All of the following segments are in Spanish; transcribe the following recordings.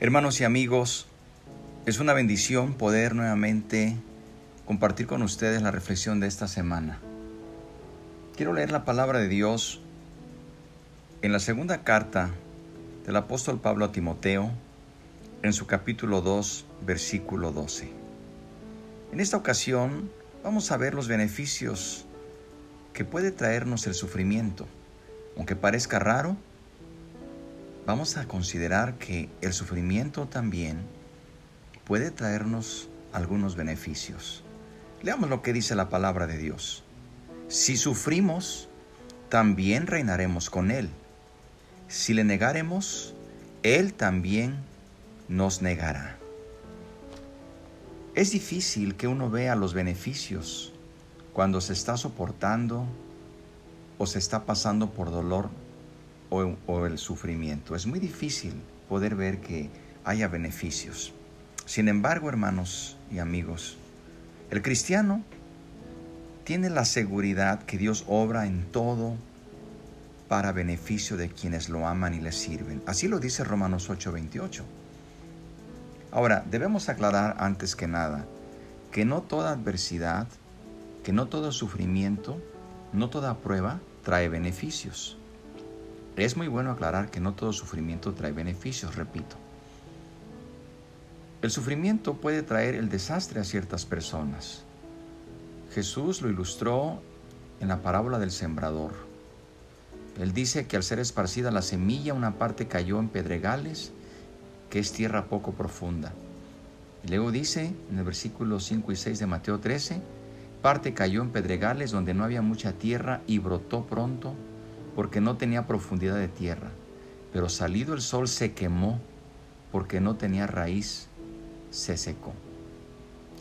Hermanos y amigos, es una bendición poder nuevamente compartir con ustedes la reflexión de esta semana. Quiero leer la palabra de Dios en la segunda carta del apóstol Pablo a Timoteo, en su capítulo 2, versículo 12. En esta ocasión vamos a ver los beneficios que puede traernos el sufrimiento. Aunque parezca raro, vamos a considerar que el sufrimiento también puede traernos algunos beneficios. Leamos lo que dice la palabra de Dios. Si sufrimos, también reinaremos con Él. Si le negaremos, Él también nos negará. Es difícil que uno vea los beneficios cuando se está soportando o se está pasando por dolor o, el sufrimiento. Es muy difícil poder ver que haya beneficios. Sin embargo, hermanos y amigos, el cristiano tiene la seguridad que Dios obra en todo para beneficio de quienes lo aman y le sirven. Así lo dice Romanos 8:28. Ahora, debemos aclarar antes que nada que no toda adversidad, que no todo sufrimiento, no toda prueba trae beneficios. Es muy bueno aclarar que no todo sufrimiento trae beneficios, repito. El sufrimiento puede traer el desastre a ciertas personas. Jesús lo ilustró en la parábola del sembrador. Él dice que al ser esparcida la semilla, una parte cayó en pedregales, que es tierra poco profunda. Luego dice en el versículo 5 y 6 de Mateo 13, parte cayó en pedregales donde no había mucha tierra y brotó pronto porque no tenía profundidad de tierra, pero salido el sol se quemó porque no tenía raíz, se secó.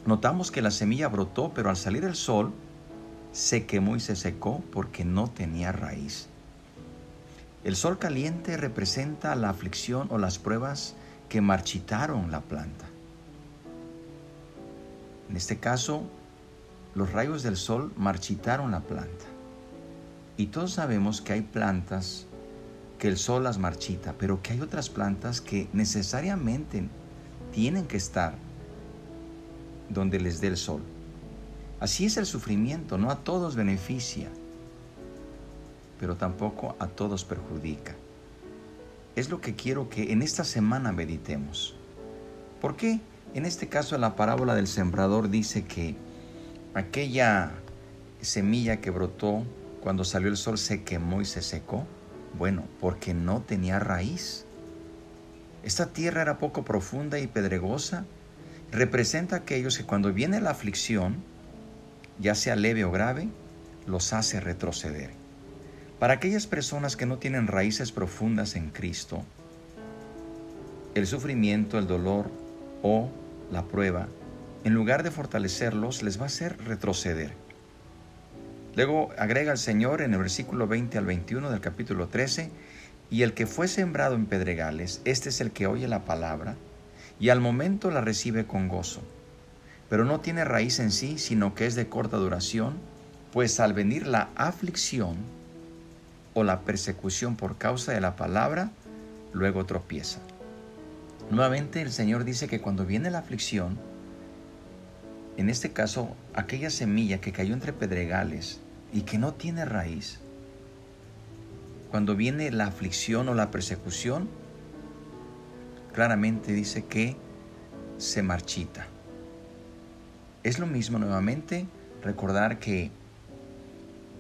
Notamos que la semilla brotó, pero al salir el sol se quemó y se secó porque no tenía raíz. El sol caliente representa la aflicción o las pruebas que marchitaron la planta. En este caso, los rayos del sol marchitaron la planta. Y todos sabemos que hay plantas que el sol las marchita, pero que hay otras plantas que necesariamente tienen que estar donde les dé el sol. Así es el sufrimiento, no a todos beneficia, pero tampoco a todos perjudica. Es lo que quiero que en esta semana meditemos. ¿Por qué? En este caso la parábola del sembrador dice que aquella semilla que brotó cuando salió el sol se quemó y se secó? Bueno, porque no tenía raíz. Esta tierra era poco profunda y pedregosa. Representa a aquellos que cuando viene la aflicción, ya sea leve o grave, los hace retroceder. Para aquellas personas que no tienen raíces profundas en Cristo, el sufrimiento, el dolor o la prueba, en lugar de fortalecerlos, les va a hacer retroceder. Luego agrega el Señor en el versículo 20 al 21 del capítulo 13, y el que fue sembrado en pedregales, este es el que oye la palabra y al momento la recibe con gozo, pero no tiene raíz en sí, sino que es de corta duración, pues al venir la aflicción o la persecución por causa de la palabra, luego tropieza. Nuevamente el Señor dice que cuando viene la aflicción, en este caso aquella semilla que cayó entre pedregales, y que no tiene raíz, cuando viene la aflicción o la persecución, claramente dice que se marchita. Es lo mismo nuevamente recordar que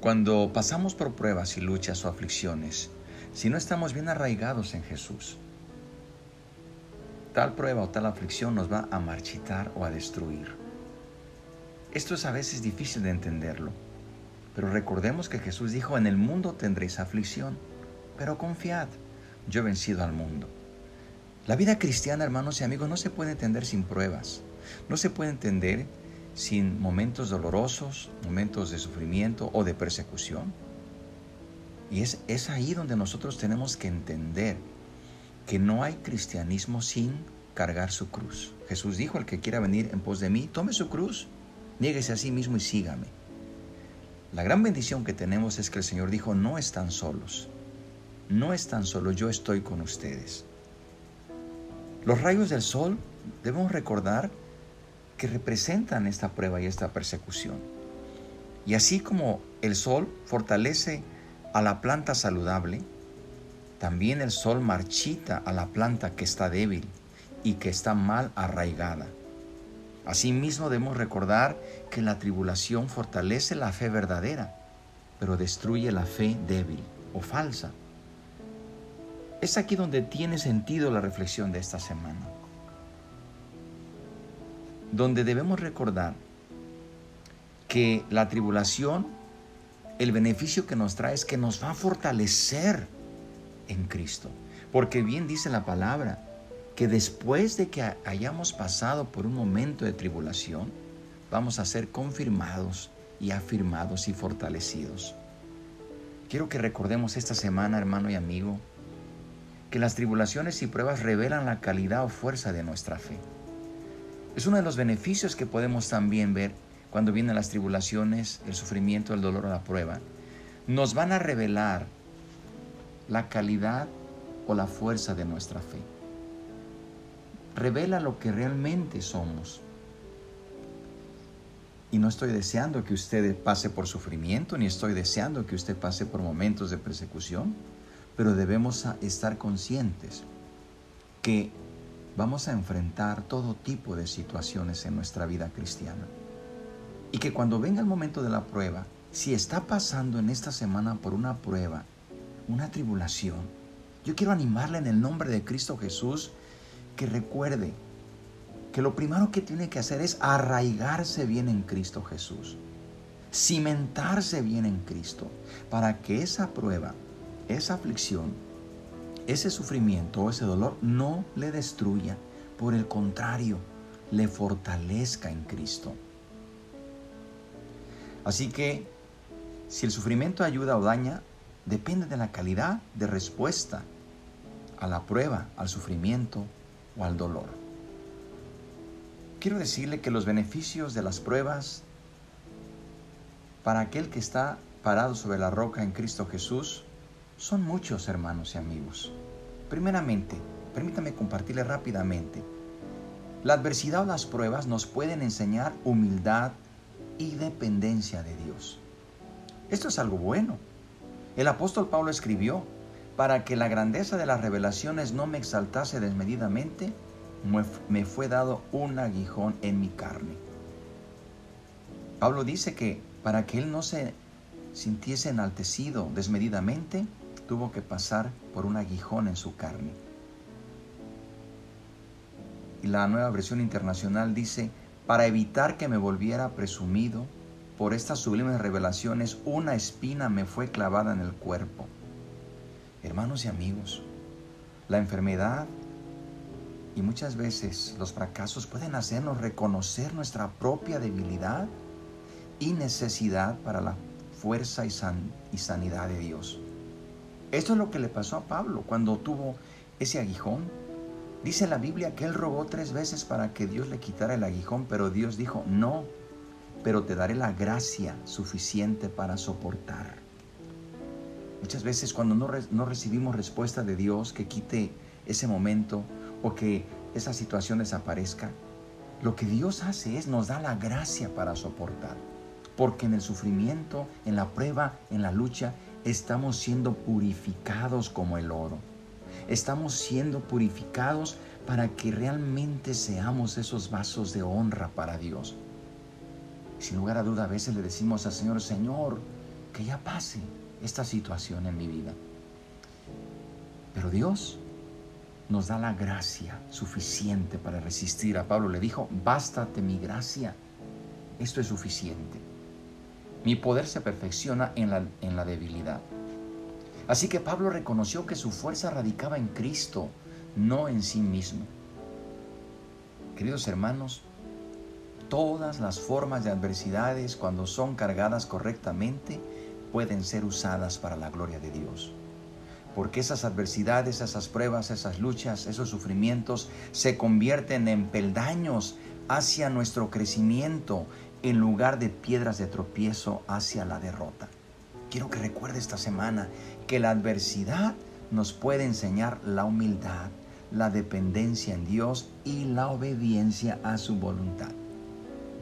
cuando pasamos por pruebas y luchas o aflicciones, si no estamos bien arraigados en Jesús, tal prueba o tal aflicción nos va a marchitar o a destruir. Esto es a veces difícil de entenderlo, pero recordemos que Jesús dijo, en el mundo tendréis aflicción, pero confiad, yo he vencido al mundo. La vida cristiana, hermanos y amigos, no se puede entender sin pruebas, no se puede entender sin momentos dolorosos, momentos de sufrimiento o de persecución. Y es, es ahí donde nosotros tenemos que entender que no hay cristianismo sin cargar su cruz. Jesús dijo, el que quiera venir en pos de mí, tome su cruz, niéguese a sí mismo y sígame. La gran bendición que tenemos es que el Señor dijo, no están solos, no están solos, yo estoy con ustedes. Los rayos del sol debemos recordar que representan esta prueba y esta persecución. Y así como el sol fortalece a la planta saludable, también el sol marchita a la planta que está débil y que está mal arraigada. Asimismo debemos recordar que la tribulación fortalece la fe verdadera, pero destruye la fe débil o falsa. Es aquí donde tiene sentido la reflexión de esta semana, donde debemos recordar que la tribulación, el beneficio que nos trae es que nos va a fortalecer en Cristo. Porque bien dice la palabra, que después de que hayamos pasado por un momento de tribulación, vamos a ser confirmados y afirmados y fortalecidos. Quiero que recordemos esta semana, hermano y amigo, que las tribulaciones y pruebas revelan la calidad o fuerza de nuestra fe. Es uno de los beneficios que podemos también ver cuando vienen las tribulaciones, el sufrimiento, el dolor o la prueba. Nos van a revelar la calidad o la fuerza de nuestra fe. Revela lo que realmente somos. Y no estoy deseando que usted pase por sufrimiento, ni estoy deseando que usted pase por momentos de persecución, pero debemos estar conscientes que vamos a enfrentar todo tipo de situaciones en nuestra vida cristiana. Y que cuando venga el momento de la prueba, si está pasando en esta semana por una prueba, una tribulación, yo quiero animarle en el nombre de Cristo Jesús que recuerde que lo primero que tiene que hacer es arraigarse bien en Cristo Jesús, cimentarse bien en Cristo, para que esa prueba, esa aflicción, ese sufrimiento o ese dolor no le destruya, por el contrario, le fortalezca en Cristo. Así que si el sufrimiento ayuda o daña, depende de la calidad de respuesta a la prueba, al sufrimiento o al dolor. Quiero decirle que los beneficios de las pruebas para aquel que está parado sobre la roca en Cristo Jesús son muchos, hermanos y amigos. Primeramente, permítame compartirle rápidamente. La adversidad o las pruebas nos pueden enseñar humildad y dependencia de Dios. Esto es algo bueno. El apóstol Pablo escribió, para que la grandeza de las revelaciones no me exaltase desmedidamente, me fue dado un aguijón en mi carne. Pablo dice que para que él no se sintiese enaltecido desmedidamente, tuvo que pasar por un aguijón en su carne. Y la nueva versión internacional dice, para evitar que me volviera presumido, por estas sublimes revelaciones, una espina me fue clavada en el cuerpo. Hermanos y amigos, la enfermedad y muchas veces los fracasos pueden hacernos reconocer nuestra propia debilidad y necesidad para la fuerza y, sanidad de Dios. Esto es lo que le pasó a Pablo cuando tuvo ese aguijón. Dice la Biblia que él rogó tres veces para que Dios le quitara el aguijón, pero Dios dijo, no, pero te daré la gracia suficiente para soportar. Muchas veces cuando no, recibimos respuesta de Dios que quite ese momento o que esa situación desaparezca, lo que Dios hace es nos da la gracia para soportar. Porque en el sufrimiento, en la prueba, en la lucha, estamos siendo purificados como el oro. Estamos siendo purificados para que realmente seamos esos vasos de honra para Dios. Sin lugar a duda, a veces le decimos al Señor, Señor, que ya pase esta situación en mi vida. Pero Dios nos da la gracia suficiente para resistir. A Pablo le dijo, bástate mi gracia. Esto es suficiente. Mi poder se perfecciona en la, en la debilidad. Así que Pablo reconoció que su fuerza radicaba en Cristo, no en sí mismo. Queridos hermanos, Todas las formas de adversidades, cuando son cargadas correctamente, pueden ser usadas para la gloria de Dios. Porque esas adversidades, esas pruebas, esas luchas, esos sufrimientos se convierten en peldaños hacia nuestro crecimiento en lugar de piedras de tropiezo hacia la derrota. Quiero que recuerde esta semana que la adversidad nos puede enseñar la humildad, la dependencia en Dios y la obediencia a su voluntad.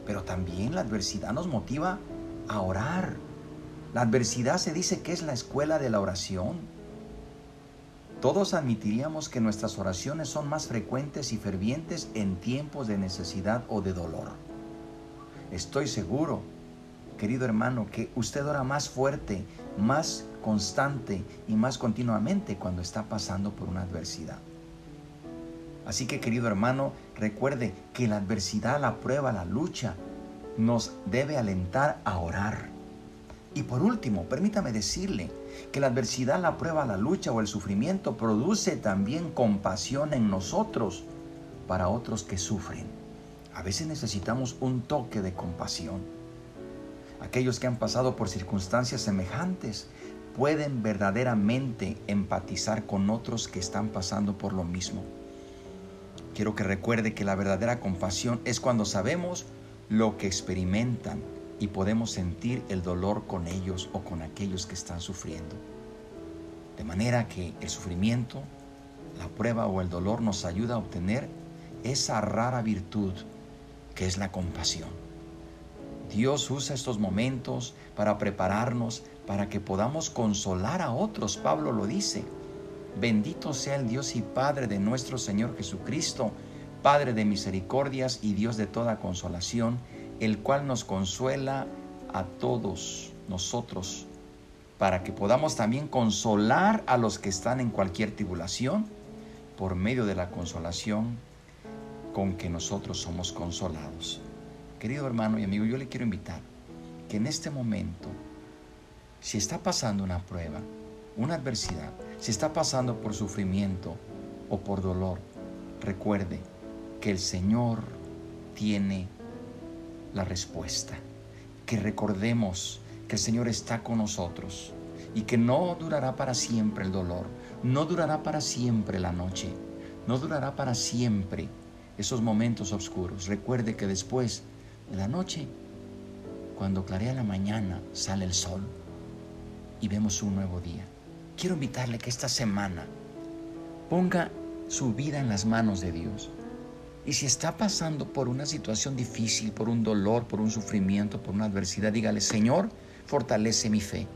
Pero también la adversidad nos motiva a orar. La adversidad se dice que es la escuela de la oración. Todos admitiríamos que nuestras oraciones son más frecuentes y fervientes en tiempos de necesidad o de dolor. Estoy seguro, querido hermano, que usted ora más fuerte, más constante y más continuamente cuando está pasando por una adversidad. Así que querido hermano, recuerde que la adversidad, la prueba, la lucha nos debe alentar a orar. Y por último, permítame decirle que la adversidad, la prueba, la lucha o el sufrimiento produce también compasión en nosotros para otros que sufren. A veces necesitamos un toque de compasión. Aquellos que han pasado por circunstancias semejantes pueden verdaderamente empatizar con otros que están pasando por lo mismo. Quiero que recuerde que la verdadera compasión es cuando sabemos lo que experimentan y podemos sentir el dolor con ellos o con aquellos que están sufriendo. De manera que el sufrimiento, la prueba o el dolor nos ayuda a obtener esa rara virtud que es la compasión. Dios usa estos momentos para prepararnos para que podamos consolar a otros. Pablo lo dice. Bendito sea el Dios y Padre de nuestro Señor Jesucristo, Padre de misericordias y Dios de toda consolación, el cual nos consuela a todos nosotros, para que podamos también consolar a los que están en cualquier tribulación, por medio de la consolación con que nosotros somos consolados. Querido hermano y amigo, yo le quiero invitar que en este momento, si está pasando una prueba, una adversidad, si está pasando por sufrimiento o por dolor, recuerde que el Señor tiene la respuesta. Que recordemos que el Señor está con nosotros y que no durará para siempre el dolor, no durará para siempre la noche, no durará para siempre esos momentos oscuros. Recuerde que después de la noche, cuando clarea la mañana, sale el sol y vemos un nuevo día quiero invitarle que esta semana ponga su vida en las manos de Dios. Y si está pasando por una situación difícil, por un dolor, por un sufrimiento, por una adversidad, dígale, Señor, fortalece mi fe.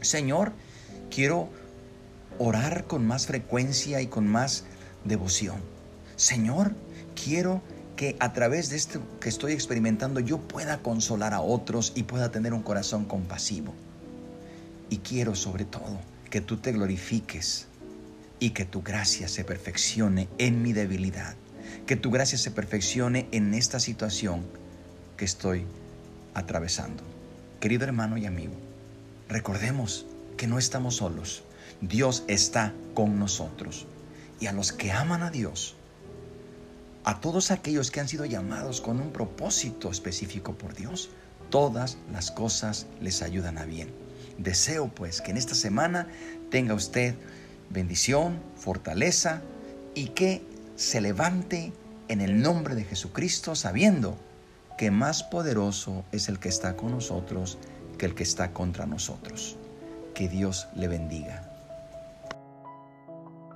Señor, quiero orar con más frecuencia y con más devoción. Señor, quiero que a través de esto que estoy experimentando yo pueda consolar a otros y pueda tener un corazón compasivo. Y quiero sobre todo que tú te glorifiques y que tu gracia se perfeccione en mi debilidad, que tu gracia se perfeccione en esta situación que estoy atravesando. Querido hermano y amigo, recordemos que no estamos solos, Dios está con nosotros. Y a los que aman a Dios, a todos aquellos que han sido llamados con un propósito específico por Dios, todas las cosas les ayudan a bien. Deseo pues que en esta semana tenga usted bendición, fortaleza y que se levante en el nombre de Jesucristo sabiendo que más poderoso es el que está con nosotros que el que está contra nosotros. Que Dios le bendiga.